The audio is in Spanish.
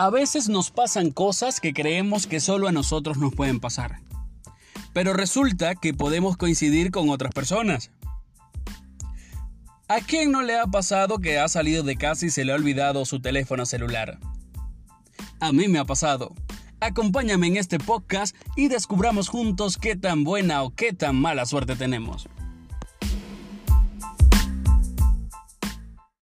A veces nos pasan cosas que creemos que solo a nosotros nos pueden pasar. Pero resulta que podemos coincidir con otras personas. ¿A quién no le ha pasado que ha salido de casa y se le ha olvidado su teléfono celular? A mí me ha pasado. Acompáñame en este podcast y descubramos juntos qué tan buena o qué tan mala suerte tenemos.